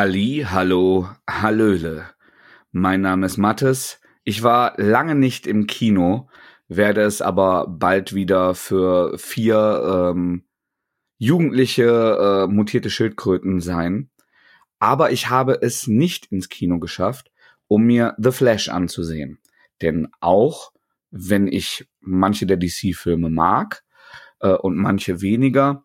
Halli, hallo, hallöle. Mein Name ist Mattes. Ich war lange nicht im Kino, werde es aber bald wieder für vier ähm, jugendliche äh, mutierte Schildkröten sein. Aber ich habe es nicht ins Kino geschafft, um mir The Flash anzusehen. Denn auch wenn ich manche der DC-Filme mag äh, und manche weniger,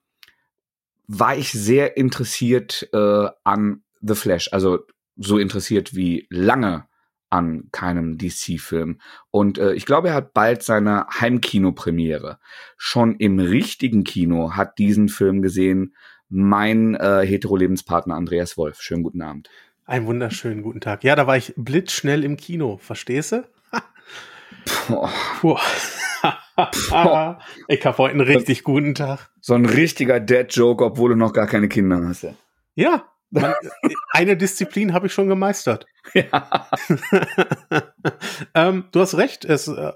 war ich sehr interessiert äh, an The Flash. Also so interessiert wie lange an keinem DC-Film. Und äh, ich glaube, er hat bald seine Heimkinopremiere. Schon im richtigen Kino hat diesen Film gesehen mein äh, hetero-Lebenspartner Andreas Wolf. Schönen guten Abend. Einen wunderschönen guten Tag. Ja, da war ich blitzschnell im Kino. Verstehst du? Boah. Boah. ich habe heute einen richtig guten Tag. So ein richtiger Dead-Joke, obwohl du noch gar keine Kinder hast. Ja, man, eine Disziplin habe ich schon gemeistert. Ja. ähm, du hast recht, es, äh,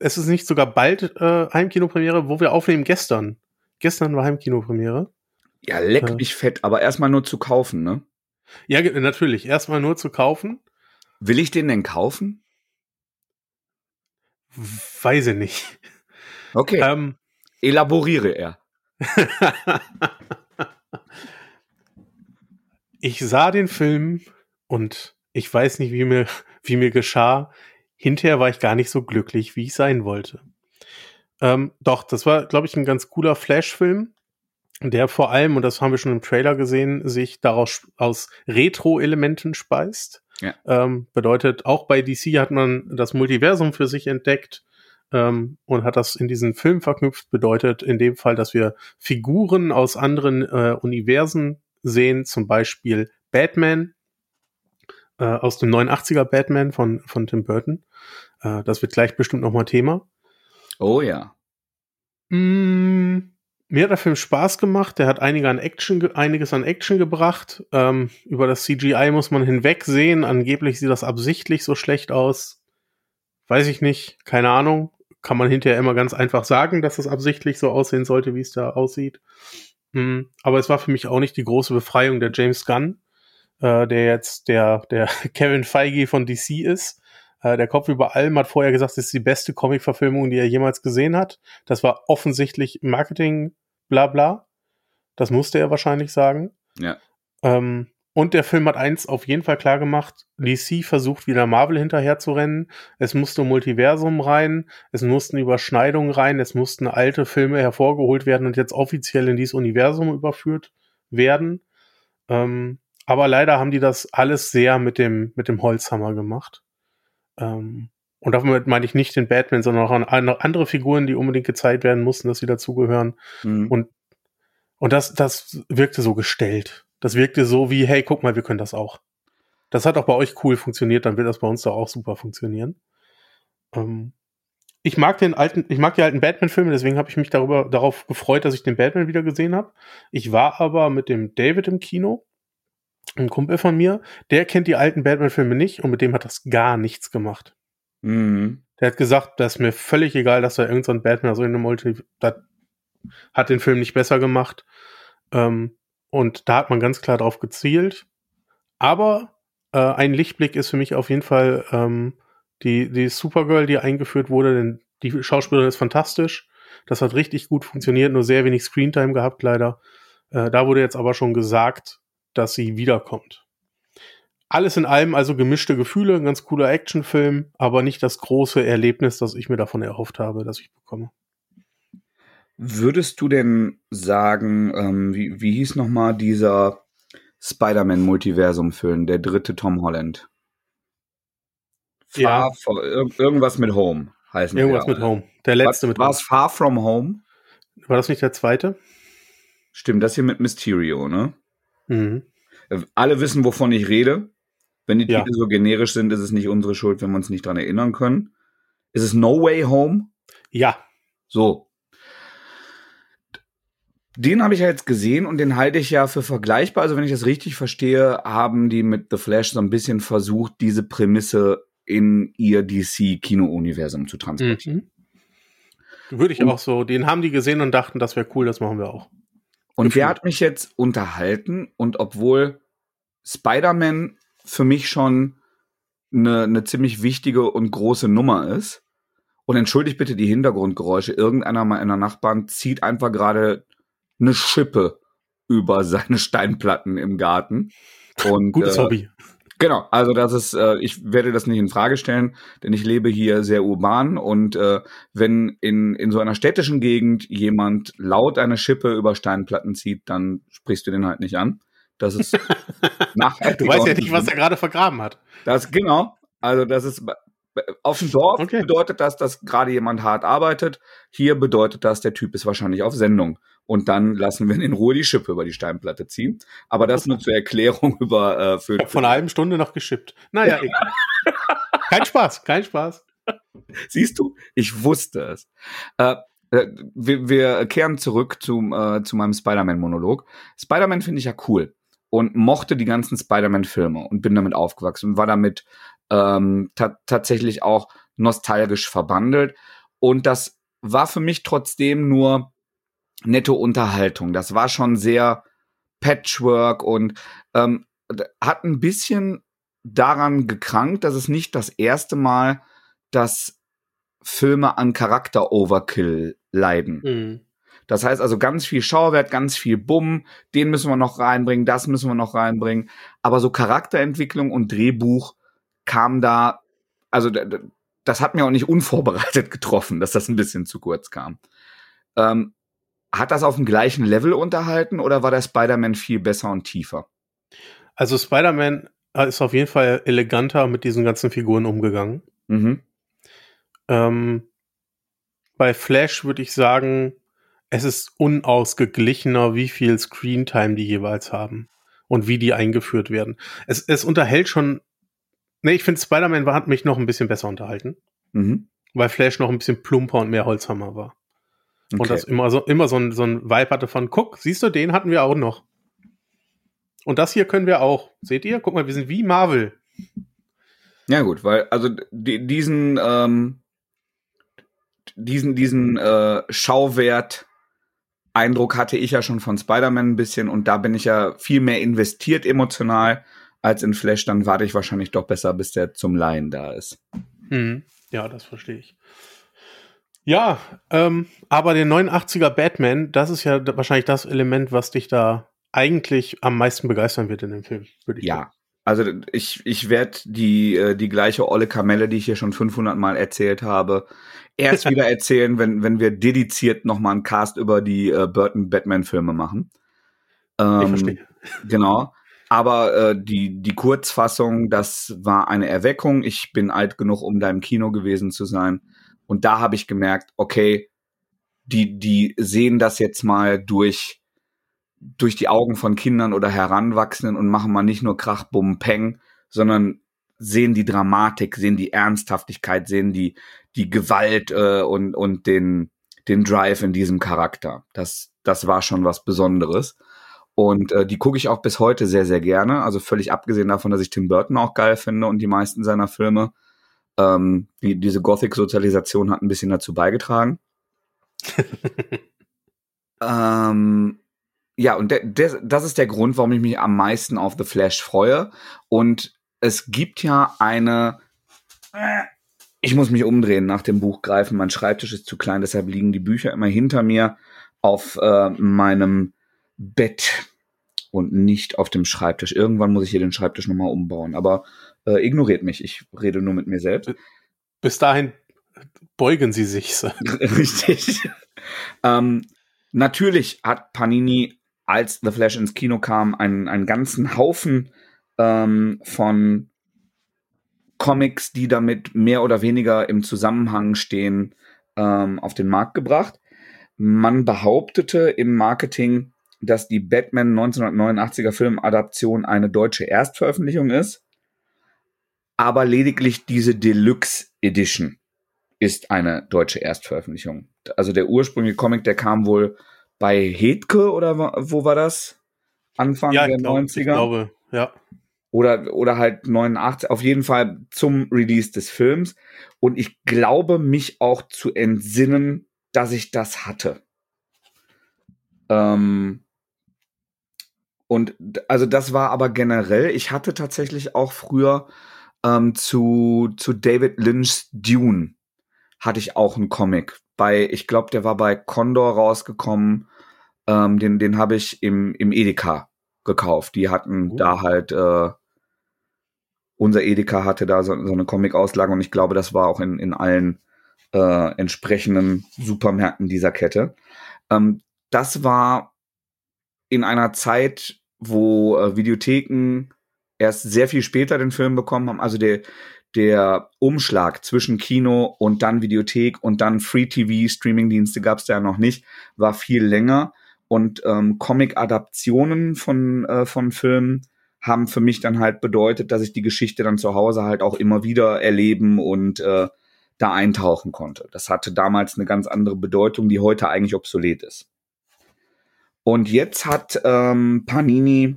es ist nicht sogar bald äh, Heimkinopremiere, wo wir aufnehmen gestern. Gestern war Heimkinopremiere. Ja, leck äh. mich fett, aber erstmal nur zu kaufen, ne? Ja, natürlich. Erstmal nur zu kaufen. Will ich den denn kaufen? Weiß ich nicht. Okay. Ähm, Elaboriere er. ich sah den Film und ich weiß nicht, wie mir, wie mir geschah. Hinterher war ich gar nicht so glücklich, wie ich sein wollte. Ähm, doch, das war, glaube ich, ein ganz cooler Flash-Film, der vor allem, und das haben wir schon im Trailer gesehen, sich daraus aus Retro-Elementen speist. Ja. Ähm, bedeutet, auch bei DC hat man das Multiversum für sich entdeckt ähm, und hat das in diesen Film verknüpft. Bedeutet in dem Fall, dass wir Figuren aus anderen äh, Universen sehen, zum Beispiel Batman äh, aus dem 89er Batman von, von Tim Burton. Äh, das wird gleich bestimmt nochmal Thema. Oh ja. Mm, mir hat der Film Spaß gemacht. Der hat einige an Action, einiges an Action gebracht. Ähm, über das CGI muss man hinwegsehen. Angeblich sieht das absichtlich so schlecht aus. Weiß ich nicht. Keine Ahnung. Kann man hinterher immer ganz einfach sagen, dass es absichtlich so aussehen sollte, wie es da aussieht. Mhm. Aber es war für mich auch nicht die große Befreiung der James Gunn, äh, der jetzt der, der Kevin Feige von DC ist. Äh, der Kopf über allem hat vorher gesagt, es ist die beste Comic-Verfilmung, die er jemals gesehen hat. Das war offensichtlich Marketing, bla bla. Das musste er wahrscheinlich sagen. Ja. Ähm, und der Film hat eins auf jeden Fall klar gemacht. DC versucht wieder Marvel hinterher zu rennen. Es musste Multiversum rein. Es mussten Überschneidungen rein. Es mussten alte Filme hervorgeholt werden und jetzt offiziell in dieses Universum überführt werden. Ähm, aber leider haben die das alles sehr mit dem, mit dem Holzhammer gemacht. Ähm, und damit meine ich nicht den Batman, sondern auch an andere Figuren, die unbedingt gezeigt werden mussten, dass sie dazugehören. Mhm. Und, und das, das wirkte so gestellt. Das wirkte so wie, hey, guck mal, wir können das auch. Das hat auch bei euch cool funktioniert, dann wird das bei uns doch auch super funktionieren. Ähm, ich mag den alten, ich mag die alten Batman-Filme, deswegen habe ich mich darüber darauf gefreut, dass ich den Batman wieder gesehen habe. Ich war aber mit dem David im Kino, ein Kumpel von mir, der kennt die alten Batman-Filme nicht und mit dem hat das gar nichts gemacht. Mhm. Der hat gesagt, das ist mir völlig egal, dass da irgendein so Batman so in einem Multi, das hat den Film nicht besser gemacht. Ähm, und da hat man ganz klar drauf gezielt. Aber äh, ein Lichtblick ist für mich auf jeden Fall ähm, die, die Supergirl, die eingeführt wurde, denn die Schauspielerin ist fantastisch. Das hat richtig gut funktioniert, nur sehr wenig Screentime gehabt, leider. Äh, da wurde jetzt aber schon gesagt, dass sie wiederkommt. Alles in allem also gemischte Gefühle, ein ganz cooler Actionfilm, aber nicht das große Erlebnis, das ich mir davon erhofft habe, dass ich bekomme. Würdest du denn sagen, ähm, wie, wie hieß nochmal dieser Spider-Man-Multiversum-Film, der dritte Tom Holland? Far, ja. For, irgendwas mit Home heißen Irgendwas mit Home. Der letzte war, mit Home. War es Far From Home? War das nicht der zweite? Stimmt, das hier mit Mysterio, ne? Mhm. Äh, alle wissen, wovon ich rede. Wenn die ja. Titel so generisch sind, ist es nicht unsere Schuld, wenn wir uns nicht dran erinnern können. Ist es No Way Home? Ja. So, den habe ich ja jetzt gesehen und den halte ich ja für vergleichbar. Also wenn ich das richtig verstehe, haben die mit The Flash so ein bisschen versucht, diese Prämisse in ihr DC-Kino-Universum zu transportieren. Mhm. Würde ich und, auch so. Den haben die gesehen und dachten, das wäre cool, das machen wir auch. Und Gefühl. der hat mich jetzt unterhalten und obwohl Spider-Man für mich schon eine, eine ziemlich wichtige und große Nummer ist. Und entschuldigt bitte die Hintergrundgeräusche. Irgendeiner meiner Nachbarn zieht einfach gerade eine Schippe über seine Steinplatten im Garten. Und, Gutes äh, Hobby. Genau, also das ist, äh, ich werde das nicht in Frage stellen, denn ich lebe hier sehr urban und äh, wenn in, in so einer städtischen Gegend jemand laut eine Schippe über Steinplatten zieht, dann sprichst du den halt nicht an. Das ist nachhaltig. Du weißt ja nicht, was er gerade vergraben hat. Das genau. Also das ist auf dem Dorf Okay. bedeutet das, dass gerade jemand hart arbeitet. Hier bedeutet das, der Typ ist wahrscheinlich auf Sendung. Und dann lassen wir in Ruhe die Schippe über die Steinplatte ziehen. Aber das nur zur Erklärung über äh, für, von einer halben Stunde noch geschippt. Naja, egal. kein Spaß, kein Spaß. Siehst du? Ich wusste es. Äh, äh, wir, wir kehren zurück zum, äh, zu meinem Spider-Man-Monolog. Spider-Man finde ich ja cool und mochte die ganzen Spider-Man-Filme und bin damit aufgewachsen und war damit ähm, ta tatsächlich auch nostalgisch verbandelt. Und das war für mich trotzdem nur nette Unterhaltung. Das war schon sehr Patchwork und ähm, hat ein bisschen daran gekrankt, dass es nicht das erste Mal, dass Filme an Charakter-Overkill leiden. Mhm. Das heißt also ganz viel Schauwert, ganz viel Bumm, den müssen wir noch reinbringen, das müssen wir noch reinbringen. Aber so Charakterentwicklung und Drehbuch kam da, also das hat mir auch nicht unvorbereitet getroffen, dass das ein bisschen zu kurz kam. Ähm, hat das auf dem gleichen Level unterhalten oder war der Spider-Man viel besser und tiefer? Also Spider-Man ist auf jeden Fall eleganter mit diesen ganzen Figuren umgegangen. Mhm. Ähm, bei Flash würde ich sagen, es ist unausgeglichener, wie viel Screentime die jeweils haben und wie die eingeführt werden. Es, es unterhält schon. Ne, ich finde Spider-Man hat mich noch ein bisschen besser unterhalten, Mhm. weil Flash noch ein bisschen plumper und mehr Holzhammer war. Und Okay. das immer so, immer so ein, so ein Vibe hatte von, guck, siehst du, den hatten wir auch noch. Und das hier können wir auch. Seht ihr? Guck mal, wir sind wie Marvel. Ja gut, weil also die, diesen ähm, diesen diesen äh, Schauwert Eindruck hatte ich ja schon von Spider-Man ein bisschen und da bin ich ja viel mehr investiert emotional als in Flash. Dann warte ich wahrscheinlich doch besser, bis der zum Laien da ist. Hm. Ja, das verstehe ich. Ja, ähm, aber der 89er Batman, das ist ja wahrscheinlich das Element, was dich da eigentlich am meisten begeistern wird in dem Film, würde ich Ja, also ich ich werde die äh, die gleiche olle Kamelle, die ich hier schon 500 Mal erzählt habe, erst wieder erzählen, wenn wenn wir dediziert noch mal einen Cast über die äh, Burton Batman Filme machen. sagen. Ich Ähm, verstehe. Genau. Aber äh, die, die Kurzfassung, das war eine Erweckung. Ich bin alt genug, um da im Kino gewesen zu sein. Und da habe ich gemerkt, okay, die, die sehen das jetzt mal durch, durch die Augen von Kindern oder Heranwachsenden und machen mal nicht nur Krach, Bumm, Peng, sondern sehen die Dramatik, sehen die Ernsthaftigkeit, sehen die, die Gewalt äh, und, und den, den Drive in diesem Charakter. Das, das war schon was Besonderes. Und äh, die gucke ich auch bis heute sehr, sehr gerne. Also völlig abgesehen davon, dass ich Tim Burton auch geil finde und die meisten seiner Filme. Ähm, die, diese Gothic-Sozialisation hat ein bisschen dazu beigetragen. ähm, ja, und der, der, das ist der Grund, warum ich mich am meisten auf The Flash freue. Und es gibt ja eine. Ich muss mich umdrehen, nach dem Buch greifen. Mein Schreibtisch ist zu klein, deshalb liegen die Bücher immer hinter mir auf äh, meinem Bett und nicht auf dem Schreibtisch. Irgendwann muss ich hier den Schreibtisch nochmal umbauen. Aber äh, ignoriert mich. Ich rede nur mit mir selbst. Bis dahin beugen sie sich. Richtig. ähm, natürlich hat Panini, als The Flash ins Kino kam, einen, einen ganzen Haufen ähm, von Comics, die damit mehr oder weniger im Zusammenhang stehen, ähm, auf den Markt gebracht. Man behauptete im Marketing, dass die Batman 1989er Filmadaption eine deutsche Erstveröffentlichung ist, aber lediglich diese Deluxe Edition ist eine deutsche Erstveröffentlichung. Also der ursprüngliche Comic, der kam wohl bei Hetke oder wo war das? Anfang Ja, der glaub, 90er? ich glaube, ja. oder, oder halt 89, auf jeden Fall zum Release des Films. Und ich glaube, mich auch zu entsinnen, dass ich das hatte. Ähm, Und also das war aber generell, ich hatte tatsächlich auch früher ähm, zu, zu David Lynch's Dune hatte ich auch einen Comic. Bei, ich glaube, der war bei Condor rausgekommen. Ähm, den den habe ich im, im Edeka gekauft. Die hatten uh. da halt, äh, unser Edeka hatte da so, so eine Comic-Auslage und ich glaube, das war auch in, in allen äh, entsprechenden Supermärkten dieser Kette. Ähm, das war in einer Zeit, wo äh, Videotheken erst sehr viel später den Film bekommen haben. Also der, der Umschlag zwischen Kino und dann Videothek und dann Free TV, Streamingdienste gab es da ja noch nicht, war viel länger. Und ähm, Comic-Adaptionen von, äh, von Filmen haben für mich dann halt bedeutet, dass ich die Geschichte dann zu Hause halt auch immer wieder erleben und äh, da eintauchen konnte. Das hatte damals eine ganz andere Bedeutung, die heute eigentlich obsolet ist. Und jetzt hat ähm, Panini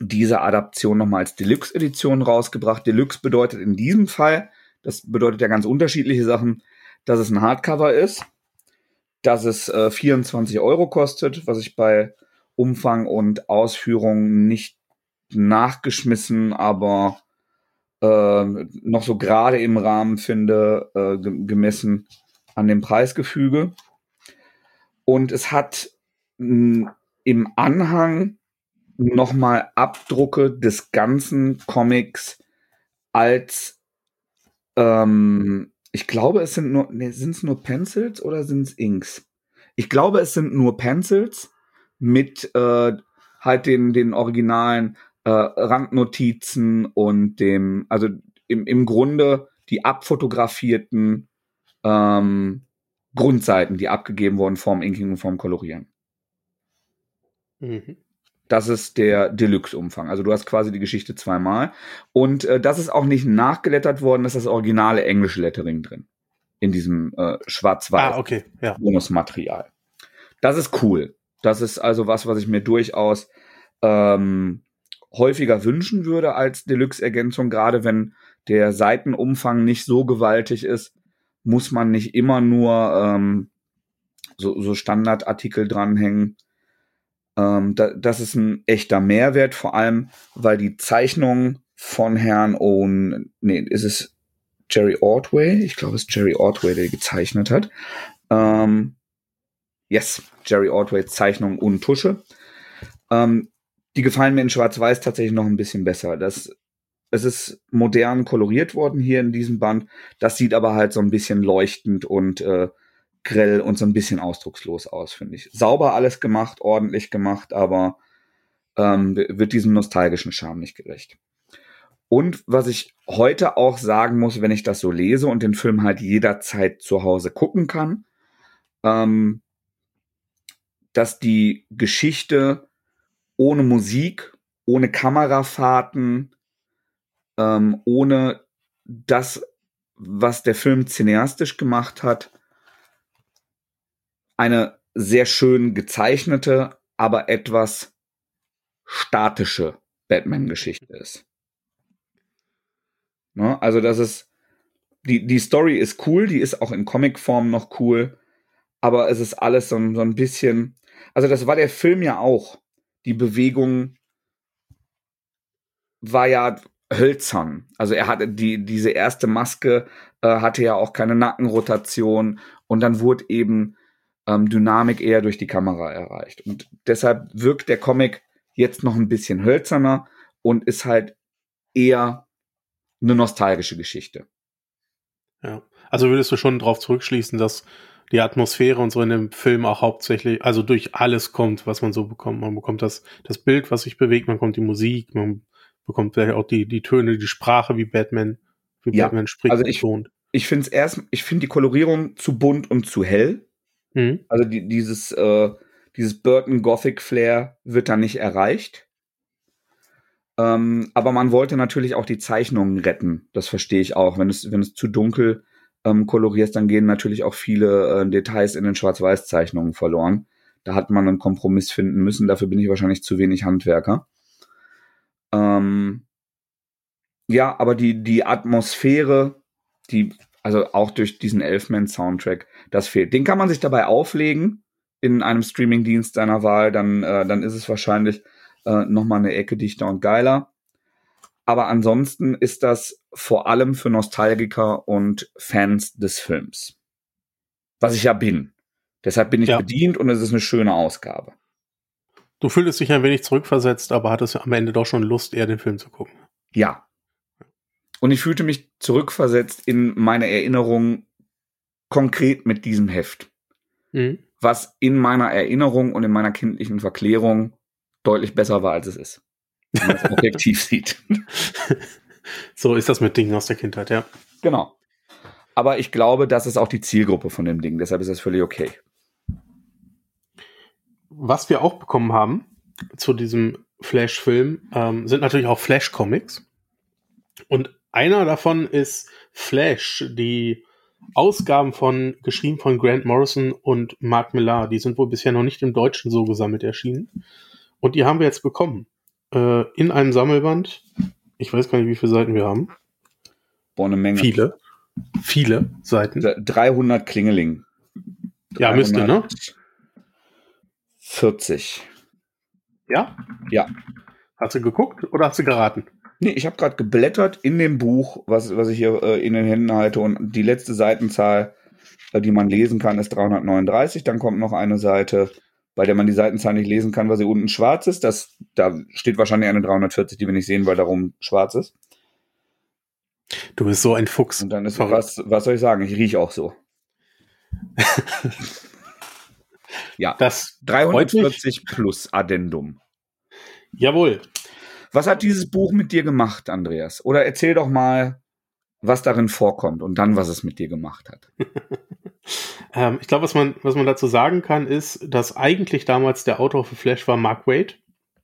diese Adaption nochmal als Deluxe-Edition rausgebracht. Deluxe bedeutet in diesem Fall, das bedeutet ja ganz unterschiedliche Sachen, dass es ein Hardcover ist, dass es äh, 24 Euro kostet, was ich bei Umfang und Ausführung nicht nachgeschmissen, aber äh, noch so gerade im Rahmen finde, äh, gemessen an dem Preisgefüge. Und es hat im Anhang nochmal Abdrucke des ganzen Comics als ähm, ich glaube, es sind nur, nee, sind es nur Pencils oder sind es Inks? Ich glaube, es sind nur Pencils mit äh, halt den, den originalen äh, Randnotizen und dem, also im, im Grunde die abfotografierten ähm, Grundseiten, die abgegeben wurden vorm Inking und vorm Kolorieren. Mhm. Das ist der Deluxe-Umfang. Also du hast quasi die Geschichte zweimal. Und äh, das ist auch nicht nachgelettert worden, das ist das originale englische Lettering drin. In diesem äh, schwarz-weiß ah, okay. ja. Bonusmaterial. Das ist cool. Das ist also was, was ich mir durchaus ähm, häufiger wünschen würde als Deluxe-Ergänzung, gerade wenn der Seitenumfang nicht so gewaltig ist, muss man nicht immer nur ähm, so, so Standardartikel dranhängen. Ähm, da, das ist ein echter Mehrwert, vor allem, weil die Zeichnung von Herrn Owen, nee, ist es Jerry Ordway? Ich glaube, es ist Jerry Ordway, der gezeichnet hat. Ähm, yes, Jerry Ordway Zeichnung und Tusche. Ähm, die gefallen mir in Schwarz-Weiß tatsächlich noch ein bisschen besser. Das, es ist modern koloriert worden hier in diesem Band. Das sieht aber halt so ein bisschen leuchtend und äh, grell und so ein bisschen ausdruckslos aus, finde ich. Sauber alles gemacht, ordentlich gemacht, aber ähm, wird diesem nostalgischen Charme nicht gerecht. Und was ich heute auch sagen muss, wenn ich das so lese und den Film halt jederzeit zu Hause gucken kann, ähm, dass die Geschichte ohne Musik, ohne Kamerafahrten, ähm, ohne das, was der Film cineastisch gemacht hat, eine sehr schön gezeichnete, aber etwas statische Batman-Geschichte ist. Ne? Also, das ist, die, die Story ist cool, die ist auch in Comicform noch cool, aber es ist alles so, so ein bisschen, also das war der Film ja auch. Die Bewegung war ja hölzern. Also er hatte die, diese erste Maske äh, hatte ja auch keine Nackenrotation und dann wurde eben ähm, Dynamik eher durch die Kamera erreicht. Und deshalb wirkt der Comic jetzt noch ein bisschen hölzerner und ist halt eher eine nostalgische Geschichte. Ja, also würdest du schon darauf zurückschließen, dass die Atmosphäre und so in dem Film auch hauptsächlich, also durch alles kommt, was man so bekommt. Man bekommt das, das Bild, was sich bewegt, man bekommt die Musik, man bekommt vielleicht auch die, die Töne, die Sprache, wie Batman, wie ja, Batman spricht also ich, Ich finde es erst, ich finde die Kolorierung zu bunt und zu hell. Mhm. Also die, dieses, äh, dieses Burton Gothic Flair wird da nicht erreicht. Ähm, aber man wollte natürlich auch die Zeichnungen retten. Das verstehe ich auch. Wenn es, wenn es zu dunkel ähm, kolorierst, dann gehen natürlich auch viele äh, Details in den Schwarz-Weiß-Zeichnungen verloren. Da hat man einen Kompromiss finden müssen. Dafür bin ich wahrscheinlich zu wenig Handwerker. Ähm, ja, aber die, die Atmosphäre, die also auch durch diesen Elfman-Soundtrack, das fehlt. Den kann man sich dabei auflegen in einem Streamingdienst seiner Wahl, dann, äh, dann ist es wahrscheinlich äh, nochmal eine Ecke dichter und geiler. Aber ansonsten ist das vor allem für Nostalgiker und Fans des Films. Was ich ja bin. Deshalb bin ich ja. bedient und es ist eine schöne Ausgabe. Du fühltest dich ein wenig zurückversetzt, aber hattest am Ende doch schon Lust, eher den Film zu gucken. Ja. Und ich fühlte mich zurückversetzt in meine Erinnerung konkret mit diesem Heft. Mhm. Was in meiner Erinnerung und in meiner kindlichen Verklärung deutlich besser war, als es ist. Wenn man es objektiv sieht. So ist das mit Dingen aus der Kindheit, ja. Genau. Aber ich glaube, das ist auch die Zielgruppe von dem Ding. Deshalb ist das völlig okay. Was wir auch bekommen haben zu diesem Flash-Film, ähm, sind natürlich auch Flash-Comics. Und einer davon ist Flash, die Ausgaben von, geschrieben von Grant Morrison und Mark Millar. Die sind wohl bisher noch nicht im Deutschen so gesammelt erschienen. Und die haben wir jetzt bekommen. Äh, in einem Sammelband. Ich weiß gar nicht, wie viele Seiten wir haben. Boah, eine Menge. Viele. Viele Seiten. 300 Klingeling. 300 ja, müsste, ne? 40. Ja? Ja. Hast du geguckt oder hast du geraten? Nee, ich habe gerade geblättert in dem Buch, was, was ich hier äh, in den Händen halte und die letzte Seitenzahl, äh, die man lesen kann, ist 339. Dann kommt noch eine Seite, bei der man die Seitenzahl nicht lesen kann, weil sie unten schwarz ist. Das, da steht wahrscheinlich eine 340, die wir nicht sehen, weil darum schwarz ist. Du bist so ein Fuchs. Und dann ist was, was soll ich sagen? Ich rieche auch so. ja. Das 340 plus Addendum. Jawohl. Was hat dieses Buch mit dir gemacht, Andreas? Oder erzähl doch mal, was darin vorkommt und dann, was es mit dir gemacht hat. ähm, ich glaube, was man, was man dazu sagen kann, ist, dass eigentlich damals der Autor für Flash war Mark Wade.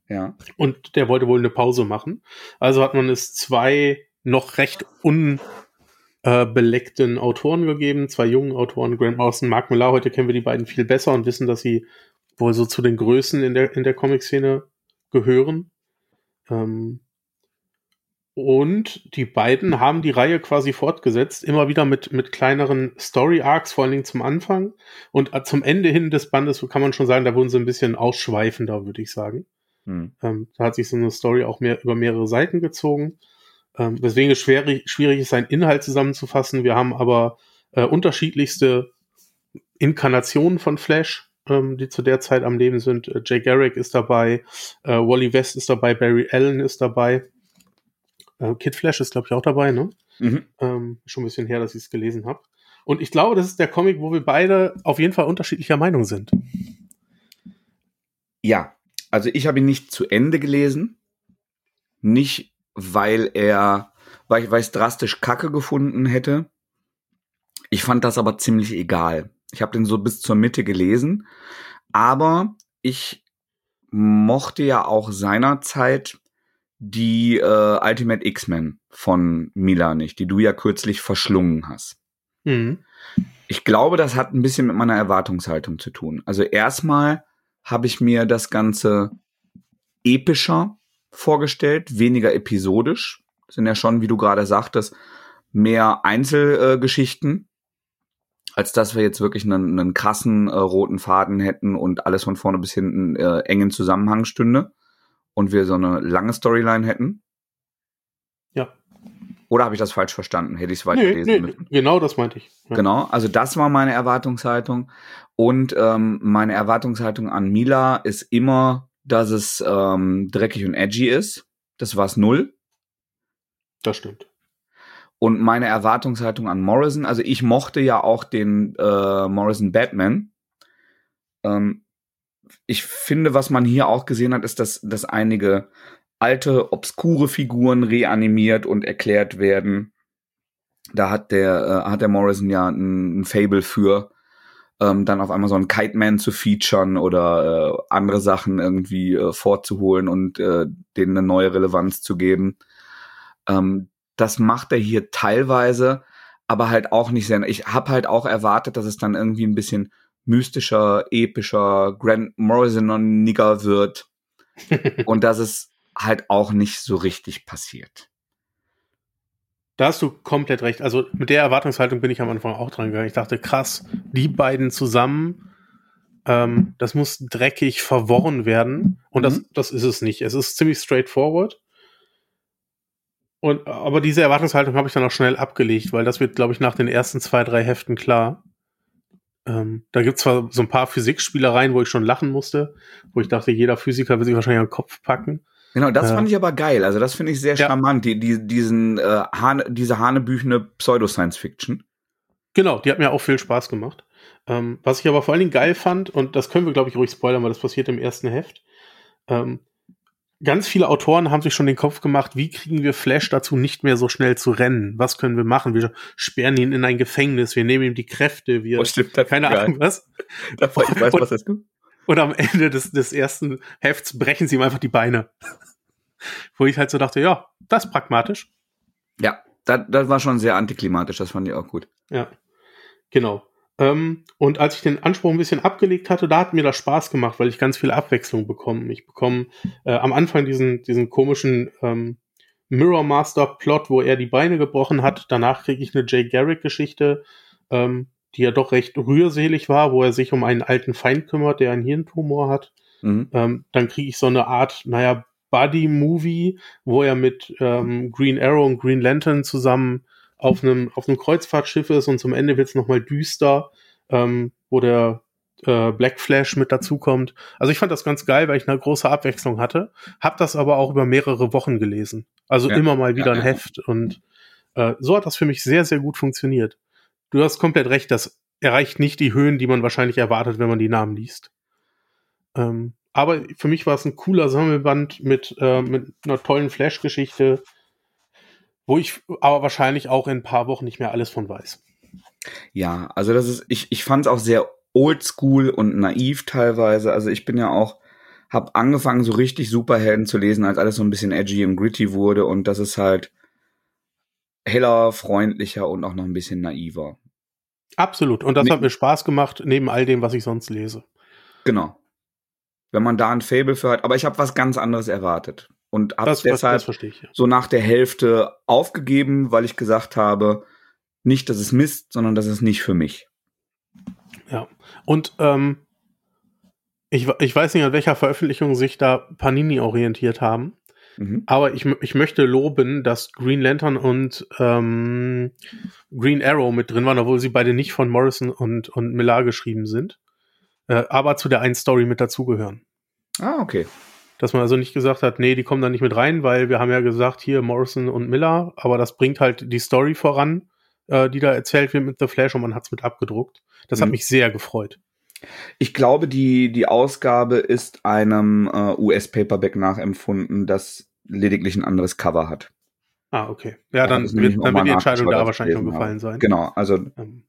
Ja. Und der wollte wohl eine Pause machen. Also hat man es zwei noch recht unbeleckten Autoren gegeben, zwei jungen Autoren, Grant Morrison, Mark Millar. Heute kennen wir die beiden viel besser und wissen, dass sie wohl so zu den Größen in der, in der Comic-Szene gehören. Ähm, und die beiden haben die Reihe quasi fortgesetzt, immer wieder mit, mit kleineren Story-Arcs, vor allen Dingen zum Anfang. Und äh, zum Ende hin des Bandes kann man schon sagen, da wurden sie ein bisschen ausschweifender, würde ich sagen. Hm. Ähm, da hat sich so eine Story auch mehr über mehrere Seiten gezogen. Ähm, deswegen ist schwierig, schwierig ist, seinen Inhalt zusammenzufassen. Wir haben aber äh, unterschiedlichste Inkarnationen von Flash ähm, die zu der Zeit am Leben sind. Äh, Jay Garrick ist dabei, äh, Wally West ist dabei, Barry Allen ist dabei. Äh, Kid Flash ist, glaube ich, auch dabei, ne? Mhm. Ähm, schon ein bisschen her, dass ich es gelesen habe. Und ich glaube, das ist der Comic, wo wir beide auf jeden Fall unterschiedlicher Meinung sind. Ja, also ich habe ihn nicht zu Ende gelesen. Nicht, weil er, weil ich, weil ich es drastisch kacke gefunden hätte. Ich fand das aber ziemlich egal. Ich habe den so bis zur Mitte gelesen, aber ich mochte ja auch seinerzeit die äh, Ultimate X-Men von Mila nicht, die du ja kürzlich verschlungen hast. Mhm. Ich glaube, das hat ein bisschen mit meiner Erwartungshaltung zu tun. Also erstmal habe ich mir das Ganze epischer vorgestellt, weniger episodisch. Das sind ja schon, wie du gerade sagtest, mehr Einzelgeschichten als dass wir jetzt wirklich einen, einen krassen äh, roten Faden hätten und alles von vorne bis hinten äh, engen Zusammenhang stünde und wir so eine lange Storyline hätten. Ja. Oder habe ich das falsch verstanden? Hätte ich es weiterlesen nee, nee, müssen? Genau, das meinte ich. Ja. Genau, also das war meine Erwartungshaltung. Und ähm, meine Erwartungshaltung an Mila ist immer, dass es ähm, dreckig und edgy ist. Das war es null. Das stimmt. Und meine Erwartungshaltung an Morrison, also ich mochte ja auch den äh, Morrison Batman. Ähm, ich finde, was man hier auch gesehen hat, ist, dass, dass einige alte, obskure Figuren reanimiert und erklärt werden. Da hat der, äh, hat der Morrison ja ein, ein Fable für, ähm, dann auf einmal so einen Kite Man zu featuren oder äh, andere Sachen irgendwie äh, vorzuholen und äh, denen eine neue Relevanz zu geben. Ähm, das macht er hier teilweise, aber halt auch nicht sehr. Ich habe halt auch erwartet, dass es dann irgendwie ein bisschen mystischer, epischer, Grant Morrison-Nigger wird. und dass es halt auch nicht so richtig passiert. Da hast du komplett recht. Also mit der Erwartungshaltung bin ich am Anfang auch dran gegangen. Ich dachte, krass, die beiden zusammen ähm, das muss dreckig verworren werden. Und das, Mhm. das ist es nicht. Es ist ziemlich straightforward. Und, aber diese Erwartungshaltung habe ich dann auch schnell abgelegt, weil das wird, glaube ich, nach den ersten zwei, drei Heften klar. Ähm, da gibt es zwar so ein paar Physikspielereien, wo ich schon lachen musste, wo ich dachte, jeder Physiker will sich wahrscheinlich an den Kopf packen. Genau, das Ja. fand ich aber geil. Also das finde ich sehr Ja. charmant, die, die, diesen, äh, Hane, diese hanebüchene Pseudo-Science-Fiction. Genau, die hat mir auch viel Spaß gemacht. Ähm, was ich aber vor allen Dingen geil fand, und das können wir, glaube ich, ruhig spoilern, weil das passiert im ersten Heft. Ähm, ganz viele Autoren haben sich schon den Kopf gemacht, wie kriegen wir Flash dazu, nicht mehr so schnell zu rennen? Was können wir machen? Wir sperren ihn in ein Gefängnis, wir nehmen ihm die Kräfte, wir. Oh, stimmt, keine. Ahnung was. Davor, ich weiß, was das ist. Und am Ende des, des ersten Hefts brechen sie ihm einfach die Beine. Wo ich halt so dachte, ja, das ist pragmatisch. Ja, das, das war schon sehr antiklimatisch, das fand ich auch gut. Ja, genau. Ähm, und als ich den Anspruch ein bisschen abgelegt hatte, da hat mir das Spaß gemacht, weil ich ganz viel Abwechslung bekomme. Ich bekomme äh, am Anfang diesen, diesen komischen ähm, Mirror Master Plot, wo er die Beine gebrochen hat. Danach kriege ich eine Jay Garrick Geschichte, ähm, die ja doch recht rührselig war, wo er sich um einen alten Feind kümmert, der einen Hirntumor hat. Mhm. Ähm, dann kriege ich so eine Art, naja, Buddy-Movie, wo er mit ähm, Green Arrow und Green Lantern zusammen auf einem, auf einem Kreuzfahrtschiff ist und zum Ende wird es nochmal düster, ähm, wo der äh, Black Flash mit dazukommt. Also ich fand das ganz geil, weil ich eine große Abwechslung hatte. Hab das aber auch über mehrere Wochen gelesen. Also Ja. immer mal wieder Ja, ein. Heft und äh, so hat das für mich sehr, sehr gut funktioniert. Du hast komplett recht, das erreicht nicht die Höhen, die man wahrscheinlich erwartet, wenn man die Namen liest. Ähm, aber für mich war es ein cooler Sammelband mit, äh, mit einer tollen Flash-Geschichte, wo ich aber wahrscheinlich auch in ein paar Wochen nicht mehr alles von weiß. Ja, also das ist, ich, ich fand es auch sehr oldschool und naiv teilweise. Also ich bin ja auch, hab angefangen, so richtig Superhelden zu lesen, als alles so ein bisschen edgy und gritty wurde und das ist halt heller, freundlicher und auch noch ein bisschen naiver. Absolut. Und das Nee. hat mir Spaß gemacht, neben all dem, was ich sonst lese. Genau. Wenn man da ein Fable für hat, aber ich habe was ganz anderes erwartet und habe deshalb das ich. ja. so nach der Hälfte aufgegeben, weil ich gesagt habe, nicht, dass es Mist, sondern das ist nicht für mich. Ja. Und ähm, ich, ich weiß nicht, an welcher Veröffentlichung sich da Panini orientiert haben. Mhm. Aber ich, ich möchte loben, dass Green Lantern und ähm, Green Arrow mit drin waren, obwohl sie beide nicht von Morrison und, und Millar geschrieben sind. Äh, aber zu der einen Story mit dazugehören. Ah, okay. Dass man also nicht gesagt hat, nee, die kommen da nicht mit rein, weil wir haben ja gesagt, hier Morrison und Miller, aber das bringt halt die Story voran, äh, die da erzählt wird mit The Flash und man hat's mit abgedruckt. Das hat Mhm. mich sehr gefreut. Ich glaube, die, die Ausgabe ist einem äh, US-Paperback nachempfunden, das lediglich ein anderes Cover hat. Ah, okay. Ja, Da dann nämlich wird, dann wird die Entscheidung da wahrscheinlich schon gefallen habe. sein. Genau, also Ähm,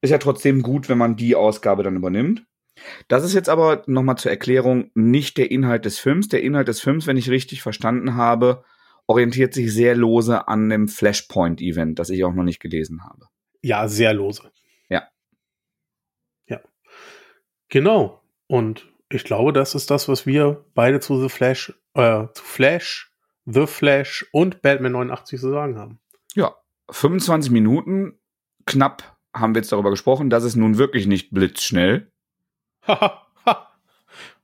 ist ja trotzdem gut, wenn man die Ausgabe dann übernimmt. Das ist jetzt aber nochmal zur Erklärung nicht der Inhalt des Films. Der Inhalt des Films, wenn ich richtig verstanden habe, orientiert sich sehr lose an dem Flashpoint-Event, das ich auch noch nicht gelesen habe. Ja, sehr lose. Ja. Ja. Genau. Und ich glaube, das ist das, was wir beide zu The Flash, äh, zu Flash, The Flash und Batman 89 zu sagen haben. Ja, 25 Minuten, knapp haben wir jetzt darüber gesprochen. Das ist nun wirklich nicht blitzschnell.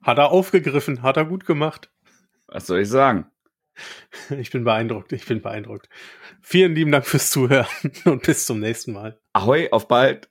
Hat er aufgegriffen, hat er gut gemacht. Was soll ich sagen? Ich bin beeindruckt, ich bin beeindruckt. Vielen lieben Dank fürs Zuhören und bis zum nächsten Mal. Ahoi, auf bald.